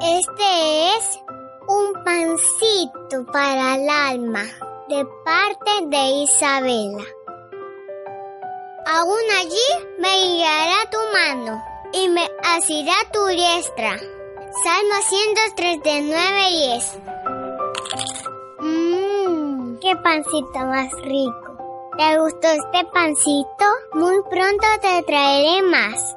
Este es un pancito para el alma de parte de Isabela. Aún allí me guiará tu mano y me asirá tu diestra. Salmo 103 de 9 y 10. Mmm, qué pancito más rico. ¿Te gustó este pancito? Muy pronto te traeré más.